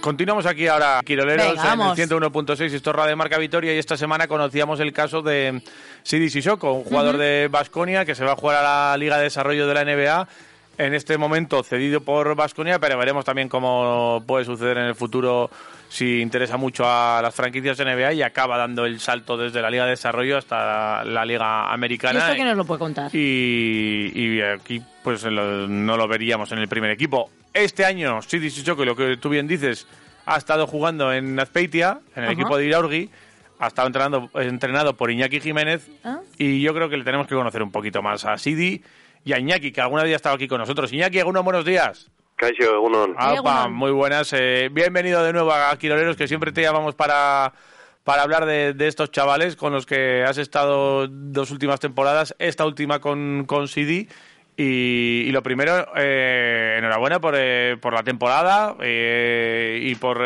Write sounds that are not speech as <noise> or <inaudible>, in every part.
Continuamos aquí ahora, Quiroleros, en el 101.6, esto es Radio Marca Vitoria, y esta semana conocíamos el caso de Sidi Sissoko, un jugador de Basconia que se va a jugar a la Liga de Desarrollo de la NBA, en este momento cedido por Basconia, pero veremos también cómo puede suceder en el futuro si interesa mucho a las franquicias de NBA y acaba dando el salto desde la Liga de Desarrollo hasta la Liga Americana. ¿Y esto quién nos lo puede contar? Y, aquí pues no lo veríamos en el primer equipo. Este año, Sidi Sissoko, lo que tú bien dices, ha estado jugando en Azpeitia, en el equipo de Iraurgi, ha estado entrenando, entrenado por Iñaki Jiménez ¿Ah? y yo creo que le tenemos que conocer un poquito más a Sidi y a Iñaki, que alguna vez ha estado aquí con nosotros. Iñaki, algunos buenos días. Caixo, muy buenas. Eh, bienvenido de nuevo a Quiroleros, que siempre te llamamos para, para hablar de, estos chavales con los que has estado dos últimas temporadas, esta última con, con Sidi. Y, lo primero, eh, enhorabuena por, eh, por la temporada eh, y por,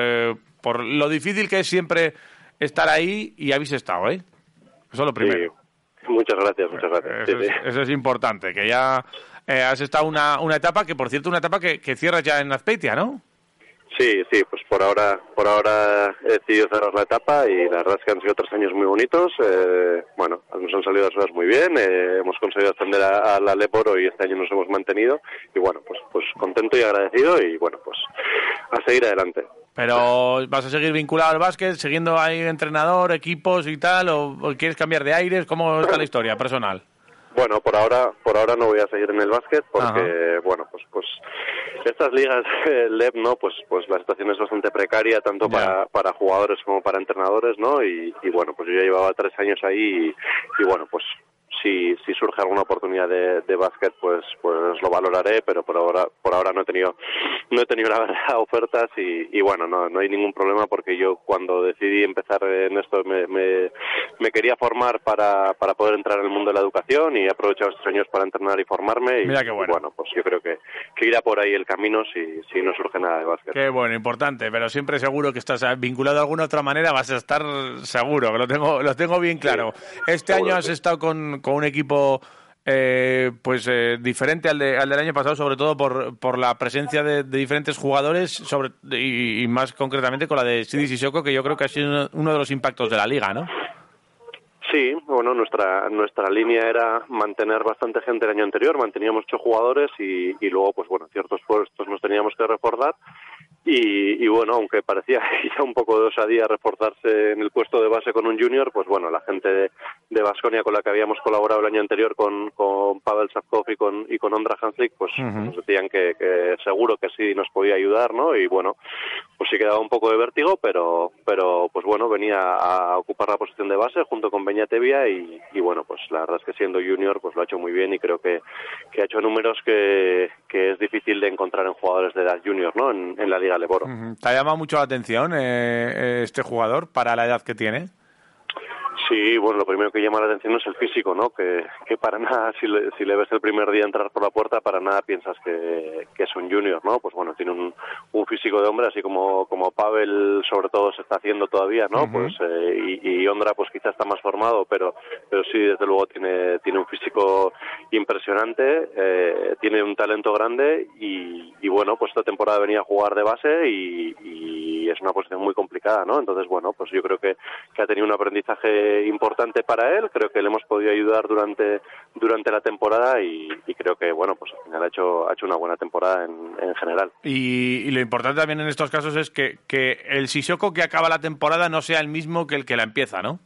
por lo difícil que es siempre estar ahí y habéis estado, ¿eh? Eso es lo primero. Muchas gracias, muchas gracias. Eso, es, importante, que ya has estado una, una etapa, que por cierto, una etapa que, que cierras ya en Azpeitia, ¿no? Sí, sí, pues por ahora, por ahora he decidido cerrar la etapa y la verdad es que han sido tres años muy bonitos. Eh, bueno, nos han salido las cosas muy bien, eh, hemos conseguido ascender a, la Leporo y este año nos hemos mantenido y bueno, pues, pues contento y agradecido y bueno, pues a seguir adelante. Pero vas a seguir vinculado al básquet, siguiendo ahí entrenador, equipos y tal, o quieres cambiar de aires, ¿cómo está la historia personal? Bueno, por ahora, por ahora no voy a seguir en el básquet porque, bueno, pues, pues estas ligas <laughs> LEP, ¿no? Pues, pues la situación es bastante precaria tanto para, para jugadores como para entrenadores, ¿no? Y, y, bueno, pues yo ya llevaba tres años ahí y, y bueno, pues si, si surge alguna oportunidad de, de básquet, pues, pues lo valoraré, pero por ahora, por ahora no he tenido, no he tenido <laughs> la verdad ofertas y, y bueno, no, no hay ningún problema porque yo cuando decidí empezar en esto me, me, me quería formar para, para poder entrar en el mundo de la educación y he aprovechado estos años para entrenar y formarme y, Mira qué bueno. bueno. pues yo creo que, que irá por ahí el camino si, si no surge nada de básquet. Qué bueno, importante, pero siempre seguro que estás vinculado de alguna otra manera, vas a estar seguro, que lo tengo, lo tengo bien claro. este año has estado con un equipo eh, pues eh, diferente al, de, al, del año pasado, sobre todo por, por la presencia de, diferentes jugadores sobre, y, más concretamente con la de Sidi Sissoko, que yo creo que ha sido uno de los impactos de la liga, ¿no? Sí, bueno, nuestra nuestra línea era mantener bastante gente el año anterior, manteníamos ocho jugadores y, luego, pues bueno, ciertos puestos nos teníamos que reforzar y, bueno, aunque parecía <laughs> ya un poco de osadía reforzarse en el puesto de base con un junior, pues bueno, la gente de Vasconia con la que habíamos colaborado el año anterior con, con Pavel Savkov y con, y con Ondra Hanslik, pues nos decían que, que, seguro que sí nos podía ayudar, ¿no? Y bueno, pues sí quedaba un poco de vértigo, pero, pero pues bueno, venía a ocupar la posición de base junto con Beñatevia y, y bueno, pues la verdad es que siendo junior pues lo ha hecho muy bien y creo que, que ha hecho números que, que es difícil de encontrar en jugadores de edad junior, ¿no? En, en la Liga ¿Te ha llamado mucho la atención eh, eh, este jugador para la edad que tiene? Sí, bueno, lo primero que llama la atención es el físico, ¿no? Que, que para nada, <laughs> si le, si le ves el primer día entrar por la puerta, para nada piensas que, que es un junior, ¿no? Pues bueno, tiene un, un, físico de hombre, así como, como Pavel sobre todo se está haciendo todavía, ¿no? Pues eh, y, y, Ondra pues quizá está más formado, pero, pero sí, desde luego tiene, tiene un físico impresionante, eh, tiene un talento grande y, bueno, pues esta temporada venía a jugar de base y, es una posición muy complicada, ¿no? Entonces, bueno, pues yo creo que, que ha tenido un aprendizaje importante para él. Creo que le hemos podido ayudar durante durante la temporada y, creo que bueno pues al final ha hecho ha hecho una buena temporada en, en general. Y, lo importante también en estos casos es que, que el Sissoko que acaba la temporada no sea el mismo que el que la empieza, ¿no?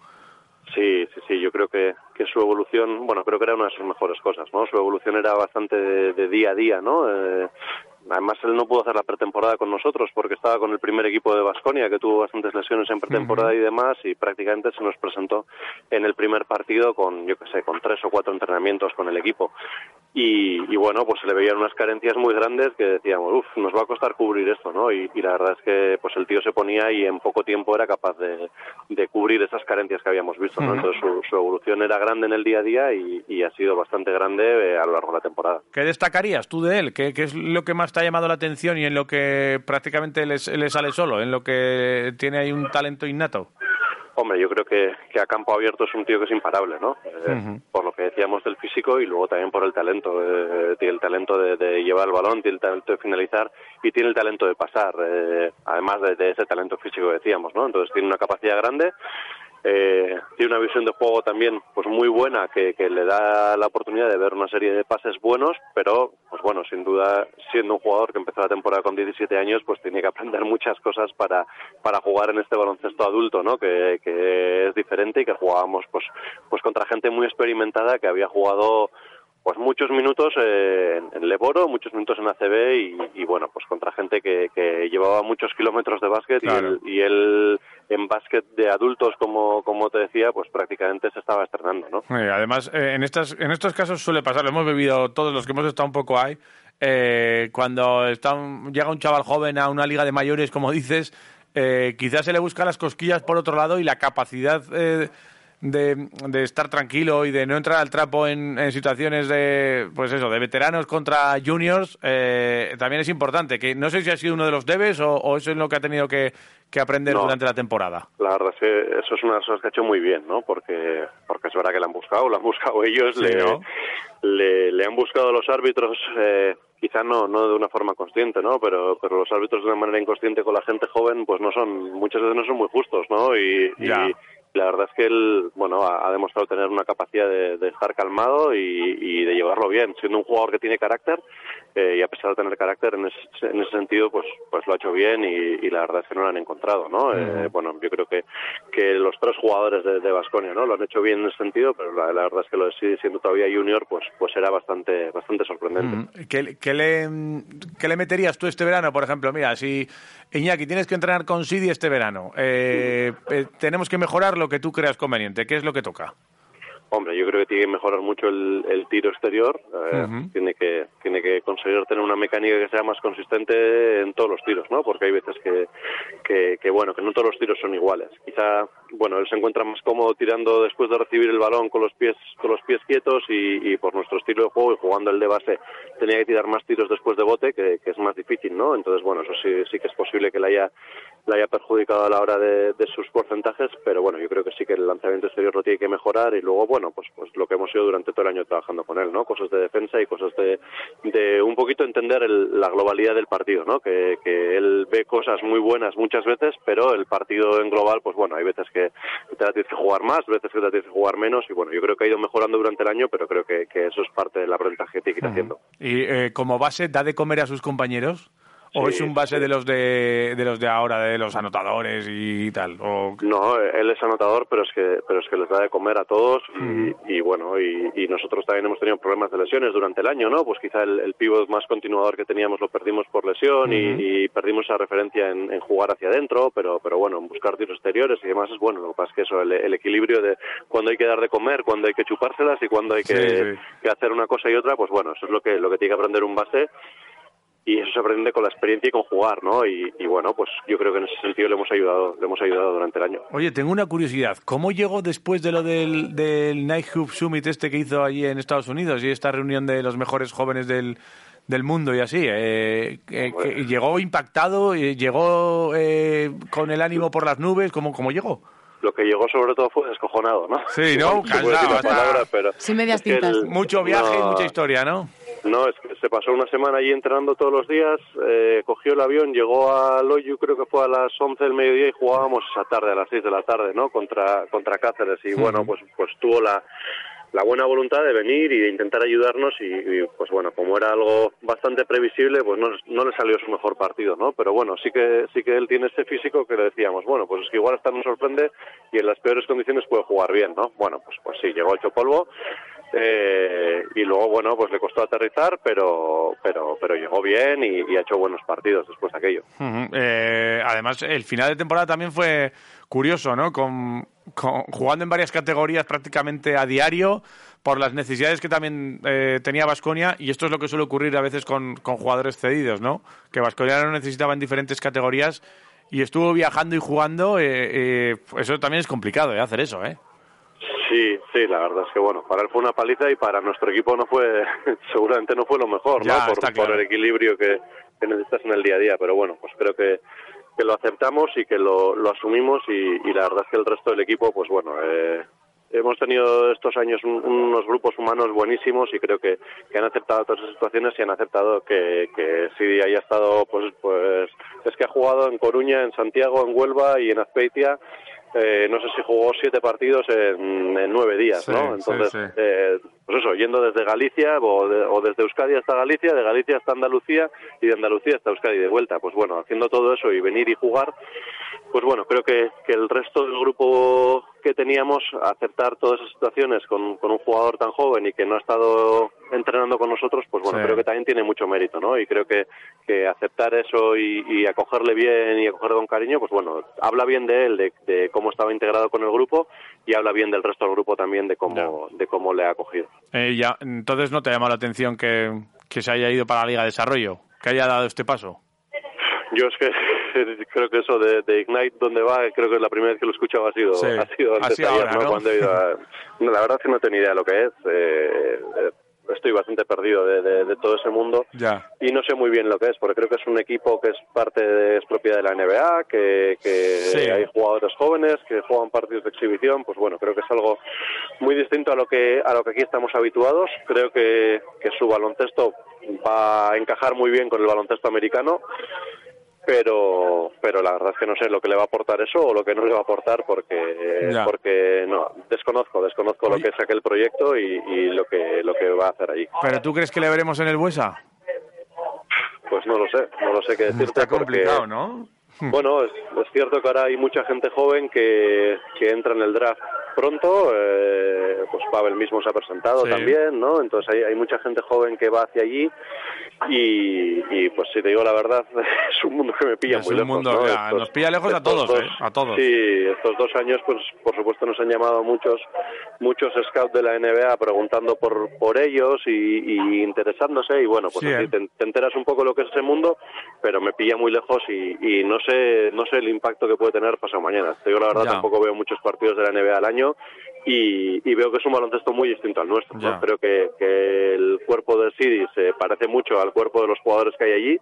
Sí, sí, sí, yo creo que, que su evolución, bueno, creo que era una de sus mejores cosas, ¿no? Su evolución era bastante de, día a día, ¿no? Eh, Además, él no pudo hacer la pretemporada con nosotros porque estaba con el primer equipo de Basconia, que tuvo bastantes lesiones en pretemporada y demás, y prácticamente se nos presentó en el primer partido con, yo qué sé, con tres o cuatro entrenamientos con el equipo. Y, bueno, pues se le veían unas carencias muy grandes que decíamos, uff, nos va a costar cubrir esto, ¿no? Y, la verdad es que pues el tío se ponía y en poco tiempo era capaz de, de cubrir esas carencias que habíamos visto, ¿no? Entonces su, evolución era grande en el día a día y, ha sido bastante grande eh, a lo largo de la temporada. ¿Qué destacarías tú de él? ¿Qué, qué es lo que más te ha llamado la atención y en lo que prácticamente le, sale solo, en lo que tiene ahí un talento innato? Hombre, yo creo que, que a campo abierto es un tío que es imparable, ¿no? Eh, por lo que decíamos del físico y luego también por el talento. Eh, tiene el talento de, llevar el balón, tiene el talento de finalizar y tiene el talento de pasar, eh, además de, de, ese talento físico que decíamos, ¿no? Entonces tiene una capacidad grande eh, tiene una visión de juego también pues muy buena que, le da la oportunidad de ver una serie de pases buenos pero pues bueno sin duda siendo un jugador que empezó la temporada con 17 años pues tiene que aprender muchas cosas para para jugar en este baloncesto adulto no que, que es diferente y que jugábamos pues pues contra gente muy experimentada que había jugado pues muchos minutos eh, en Leboro, muchos minutos en ACB y, bueno, pues contra gente que, llevaba muchos kilómetros de básquet y, él, en básquet de adultos, como, como te decía, pues prácticamente se estaba estrenando, ¿no? además, eh, en, estas, en estos casos suele pasar, lo hemos vivido todos los que hemos estado un poco ahí, eh, cuando está llega un chaval joven a una liga de mayores, como dices, quizás se le busca las cosquillas por otro lado y la capacidad de, de, estar tranquilo y de no entrar al trapo en, situaciones de, pues eso, de veteranos contra juniors, eh, también es importante. Que no sé si ha sido uno de los debes o, eso es lo que ha tenido que, que aprender durante la temporada. La verdad es que eso es una de las cosas que ha hecho muy bien, ¿no? Porque, porque es verdad que la han buscado, la han buscado ellos, le, le, han buscado los árbitros. Eh, quizá no no de una forma consciente no pero pero los árbitros de una manera inconsciente con la gente joven pues no son muchas veces no son muy justos no y, y, la verdad es que él bueno ha, demostrado tener una capacidad de, estar calmado y, de llevarlo bien siendo un jugador que tiene carácter eh, y a pesar de tener carácter en ese, en ese sentido pues pues lo ha hecho bien y, la verdad es que no lo han encontrado no eh, bueno yo creo que que los tres jugadores de Vasconia no lo han hecho bien en ese sentido pero la, verdad es que lo de sigue siendo todavía junior pues pues era bastante bastante sorprendente. ¿Qué, ¿Qué, le qué le meterías tú este verano por ejemplo mira si Iñaki tienes que entrenar con Sidi este verano eh, tenemos que mejorar lo que tú creas conveniente. ¿Qué es lo que toca? Hombre, yo creo que tiene que mejorar mucho el, tiro exterior. Eh, tiene que tiene que conseguir tener una mecánica que sea más consistente en todos los tiros, ¿no? Porque hay veces que, que, bueno, que no todos los tiros son iguales. Quizá, bueno, él se encuentra más cómodo tirando después de recibir el balón con los pies con los pies quietos y, por nuestro estilo de juego y jugando el de base tenía que tirar más tiros después de bote, que, es más difícil, ¿no? Entonces, bueno, eso sí, sí que es posible que le haya le haya perjudicado a la hora de, sus porcentajes, pero bueno, yo creo que sí que el lanzamiento exterior lo tiene que mejorar y luego, bueno, pues, pues lo que hemos ido durante todo el año trabajando con él, ¿no? Cosas de defensa y cosas de, de un poquito entender la globalidad del partido, ¿no? Que, él ve cosas muy buenas muchas veces, pero el partido en global, pues bueno, hay veces que te la tienes que jugar más, veces que te la tienes que jugar menos y bueno, yo creo que ha ido mejorando durante el año, pero creo que, eso es parte del aprendizaje que tiene que ir haciendo. ¿Y eh, como base da de comer a sus compañeros? ¿O es un base de los de, de los de ahora, de los anotadores y tal? No, él es anotador, pero es que pero es que les da de comer a todos y, bueno, y, nosotros también hemos tenido problemas de lesiones durante el año, ¿no? Pues quizá el, el pívot más continuador que teníamos lo perdimos por lesión y, perdimos esa referencia en, jugar hacia adentro, pero pero bueno, en buscar tiros exteriores y demás es bueno. Lo que pasa es que eso, el, equilibrio de cuando hay que dar de comer, cuando hay que chupárselas y cuando hay que, que hacer una cosa y otra, pues bueno, eso es lo que lo que tiene que aprender un base y eso se aprende con la experiencia y con jugar, ¿no? Y, bueno, pues yo creo que en ese sentido le hemos ayudado, le hemos ayudado durante el año. Oye, tengo una curiosidad, ¿cómo llegó después de lo del, del Night Hoop Summit este que hizo allí en Estados Unidos y esta reunión de los mejores jóvenes del, del mundo y así? Eh, eh ¿Llegó impactado? Eh, ¿Llegó eh, con el ánimo por las nubes? ¿Cómo, cómo llegó? lo que llegó sobre todo fue descojonado, ¿no? Sí, ¿no? <laughs> Cansado. pero sí, medias tintas. Mucho viaje y mucha historia, ¿no? No, es que se pasó una semana allí entrenando todos los días, eh, cogió el avión, llegó a Loyu, creo que fue a las 11 del mediodía y jugábamos esa tarde, a las 6 de la tarde, ¿no? Contra, contra Cáceres. Y bueno, pues, pues tuvo la, la buena voluntad de venir y de intentar ayudarnos y, pues bueno como era algo bastante previsible pues no, no, le salió su mejor partido no pero bueno sí que sí que él tiene ese físico que le decíamos bueno pues es que igual hasta nos sorprende y en las peores condiciones puede jugar bien no bueno pues pues sí llegó hecho polvo eh, y luego bueno pues le costó aterrizar pero pero pero llegó bien y, ha hecho buenos partidos después de aquello. Eh, además el final de temporada también fue curioso no con, jugando en varias categorías prácticamente a diario por las necesidades que también eh, tenía Vasconia y esto es lo que suele ocurrir a veces con, con jugadores cedidos no que Vasconia lo necesitaba en diferentes categorías y estuvo viajando y jugando eso también es complicado hacer eso eh Sí, sí, la verdad es que bueno, para él fue una paliza y para nuestro equipo no fue, <laughs> seguramente no fue lo mejor, ¿no? Por, el equilibrio que, necesitas en el día a día, pero bueno, pues creo que que lo aceptamos y que lo, lo asumimos y, la verdad es que el resto del equipo, pues bueno, eh, hemos tenido estos años unos grupos humanos buenísimos y creo que, han aceptado todas esas situaciones y han aceptado que, que sí haya estado, pues, pues es que ha jugado en Coruña, en Santiago, en Huelva y en Azpeitia eh, no sé si jugó siete partidos en, nueve días, ¿no? Entonces, Eh, pues eso, yendo desde Galicia o, desde Euskadi hasta Galicia, de Galicia hasta Andalucía y de Andalucía hasta Euskadi de vuelta. Pues bueno, haciendo todo eso y venir y jugar, pues bueno, creo que, que el resto del grupo que teníamos, aceptar todas esas situaciones con, con, un jugador tan joven y que no ha estado entrenando con nosotros, pues bueno, creo que también tiene mucho mérito, ¿no? Y creo que, que aceptar eso y, y, acogerle bien y acogerle con cariño, pues bueno, habla bien de él, de, de, cómo estaba integrado con el grupo y habla bien del resto del grupo también de cómo, de cómo le ha acogido. Eh, ya, entonces, ¿no te llama la atención que, que se haya ido para la Liga de Desarrollo? ¿Que haya dado este paso? Yo es que <laughs> creo que eso de, Ignite, donde va, creo que es la primera vez que lo he escuchado ha sido, ha sido antes ayer, ¿no? Cuando he ido <laughs> la verdad es que no tenía idea de lo que es. Eh, eh, estoy bastante perdido de, todo ese mundo y no sé muy bien lo que es, porque creo que es un equipo que es parte de, es propiedad de la NBA, que, hay jugadores jóvenes que juegan partidos de exhibición, pues bueno, creo que es algo muy distinto a lo que a lo que aquí estamos habituados. Creo que, que su baloncesto va a encajar muy bien con el baloncesto americano pero pero la verdad es que no sé lo que le va a aportar eso o lo que no le va a aportar porque porque no desconozco desconozco lo que es aquel proyecto y, lo que lo que va a hacer ahí. Pero tú crees que le veremos en el Buesa pues no lo sé no lo sé qué decirte está complicado no bueno es, cierto que ahora hay mucha gente joven que que entra en el draft pronto eh, pues Pavel mismo se ha presentado también no entonces hay, hay mucha gente joven que va hacia allí y, pues si te digo la verdad, <laughs> es un mundo que me pilla muy lejos. nos pilla lejos a todos, ¿eh? a todos. Sí, estos dos años, pues por supuesto nos han llamado muchos muchos scouts de la NBA preguntando por por ellos y, interesándose y bueno, pues ¿eh? te, enteras un poco lo que es ese mundo, pero me pilla muy lejos y, no sé no sé el impacto que puede tener pasado mañana. Te digo la verdad, tampoco veo muchos partidos de la NBA al año y, veo que es un baloncesto muy distinto al nuestro. Creo que, el cuerpo del City se parece mucho al cuerpo de los jugadores que hay allí,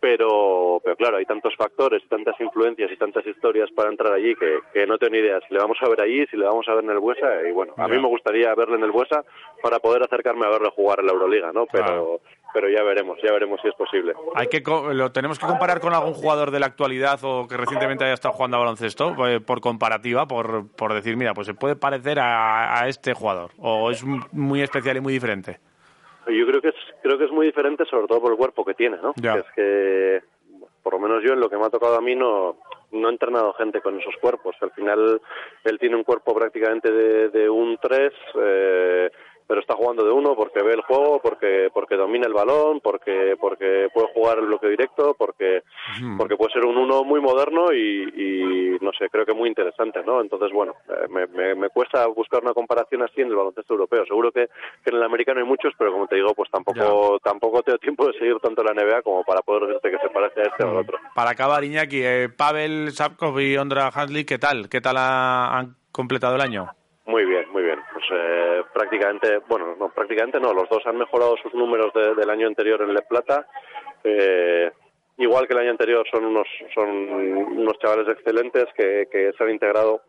pero, pero claro, hay tantos factores, tantas influencias y tantas historias para entrar allí que, no tengo ni idea si le vamos a ver allí, si le vamos a ver en el Buesa, y bueno, a mí me gustaría verle en el Buesa para poder acercarme a verle jugar en la Euroliga, ¿no? Pero, pero ya veremos, ya veremos si es posible. Hay que lo tenemos que comparar con algún jugador de la actualidad o que recientemente haya estado jugando a baloncesto eh, por comparativa, por, por decir, mira, pues se puede parecer a, este jugador o es muy especial y muy diferente. Yo creo que es creo que es muy diferente, sobre todo por el cuerpo que tiene, ¿no? es que por lo menos yo en lo que me ha tocado a mí no no he entrenado gente con esos cuerpos. Al final él tiene un cuerpo prácticamente de, de un 3, eh, pero está jugando de uno porque ve el juego, porque porque domina el balón, porque porque puede jugar el bloque directo, porque porque puede ser un uno muy moderno y, no sé, creo que muy interesante, ¿no? Entonces, bueno, eh, me, me, cuesta buscar una comparación así en el baloncesto europeo. Seguro que, en el americano hay muchos, pero como te digo, pues tampoco tampoco tengo tiempo de seguir tanto la NBA como para poder decirte que se parece a este o al otro. Para acabar, Iñaki, eh, Pavel Sapkov y Ondra Hanslik, ¿qué tal? ¿Qué tal han completado el año? Muy bien. Pues eh, prácticamente, bueno, no, prácticamente no, los dos han mejorado sus números del año anterior en Le Plata. Eh, igual que el año anterior son unos, son unos chavales excelentes que, que se han integrado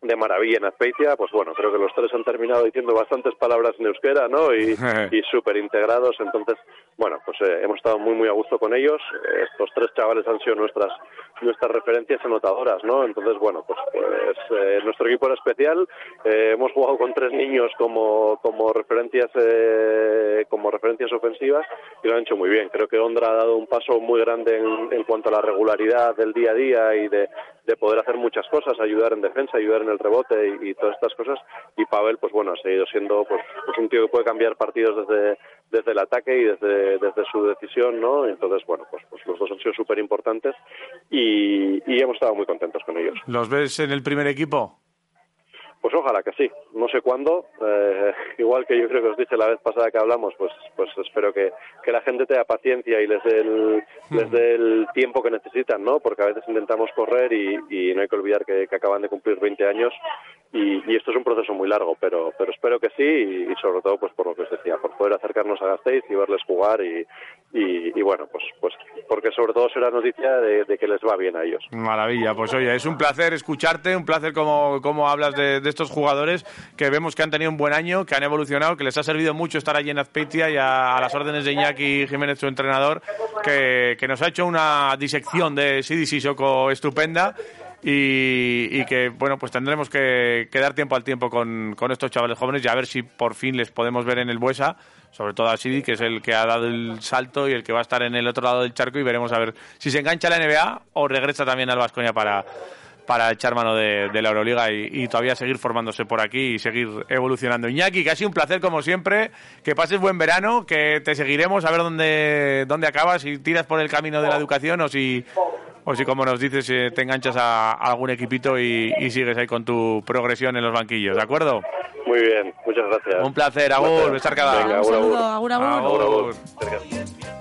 de maravilla en Azpeitia, pues bueno, creo que los tres han terminado diciendo bastantes palabras en euskera, ¿no? Y, <laughs> y súper integrados, entonces, bueno, pues eh, hemos estado muy, muy a gusto con ellos. Estos tres chavales han sido nuestras nuestras referencias anotadoras, ¿no? Entonces, bueno, pues, pues eh, nuestro equipo era especial. Eh, hemos jugado con tres niños como, como referencias como referencias ofensivas y lo han hecho muy bien. Creo que Ondra ha dado un paso muy grande en, en cuanto a la regularidad del día a día y de, de poder hacer muchas cosas, ayudar en defensa, ayudar en el rebote y, todas estas cosas. Y Pavel, pues bueno, ha seguido siendo pues, pues, un tío que puede cambiar partidos desde, desde el ataque y desde, desde su decisión, ¿no? Entonces, bueno, pues, pues los dos han sido súper importantes y, y hemos estado muy contentos con ellos. ¿Los ves en el primer equipo? Pues ojalá que sí. No sé cuándo. Eh, <laughs> igual que yo creo que os dije la vez pasada que hablamos, pues, pues espero que, que la gente tenga paciencia y les dé, el, les dé el tiempo que necesitan, ¿no? Porque a veces intentamos correr y, y no hay que olvidar que, que, acaban de cumplir 20 años y, y, esto es un proceso muy largo, pero, pero espero que sí y, sobre todo pues por lo que os decía, por poder acercarnos a Gasteiz y verles jugar y, y, bueno, pues, pues porque sobre todo será noticia de, que les va bien a ellos. Maravilla, pues oye, es un placer escucharte, un placer como, como hablas de, estos jugadores que vemos que han tenido un buen año, que han evolucionado, que les ha servido mucho estar allí en Azpeitia y a, las órdenes de Iñaki Jiménez, su entrenador, que, que nos ha hecho una disección de Sidi Sissoko estupenda y, que bueno pues tendremos que, dar tiempo al tiempo con, con, estos chavales jóvenes y a ver si por fin les podemos ver en el Buesa sobre todo a Sidi que es el que ha dado el salto y el que va a estar en el otro lado del charco y veremos a ver si se engancha la NBA o regresa también al Vascoña para para echar mano de, la Euroliga y, todavía seguir formándose por aquí y seguir evolucionando. Iñaki, que ha sido un placer como siempre, que pases buen verano, que te seguiremos a ver dónde, dónde acabas, si tiras por el camino de la educación o si, o si como nos dices, eh, te enganchas a, algún equipito y, sigues ahí con tu progresión en los banquillos, ¿de acuerdo? Muy bien, muchas gracias. Un placer, Agur, estar cada Un saludo, agur. agur. agur.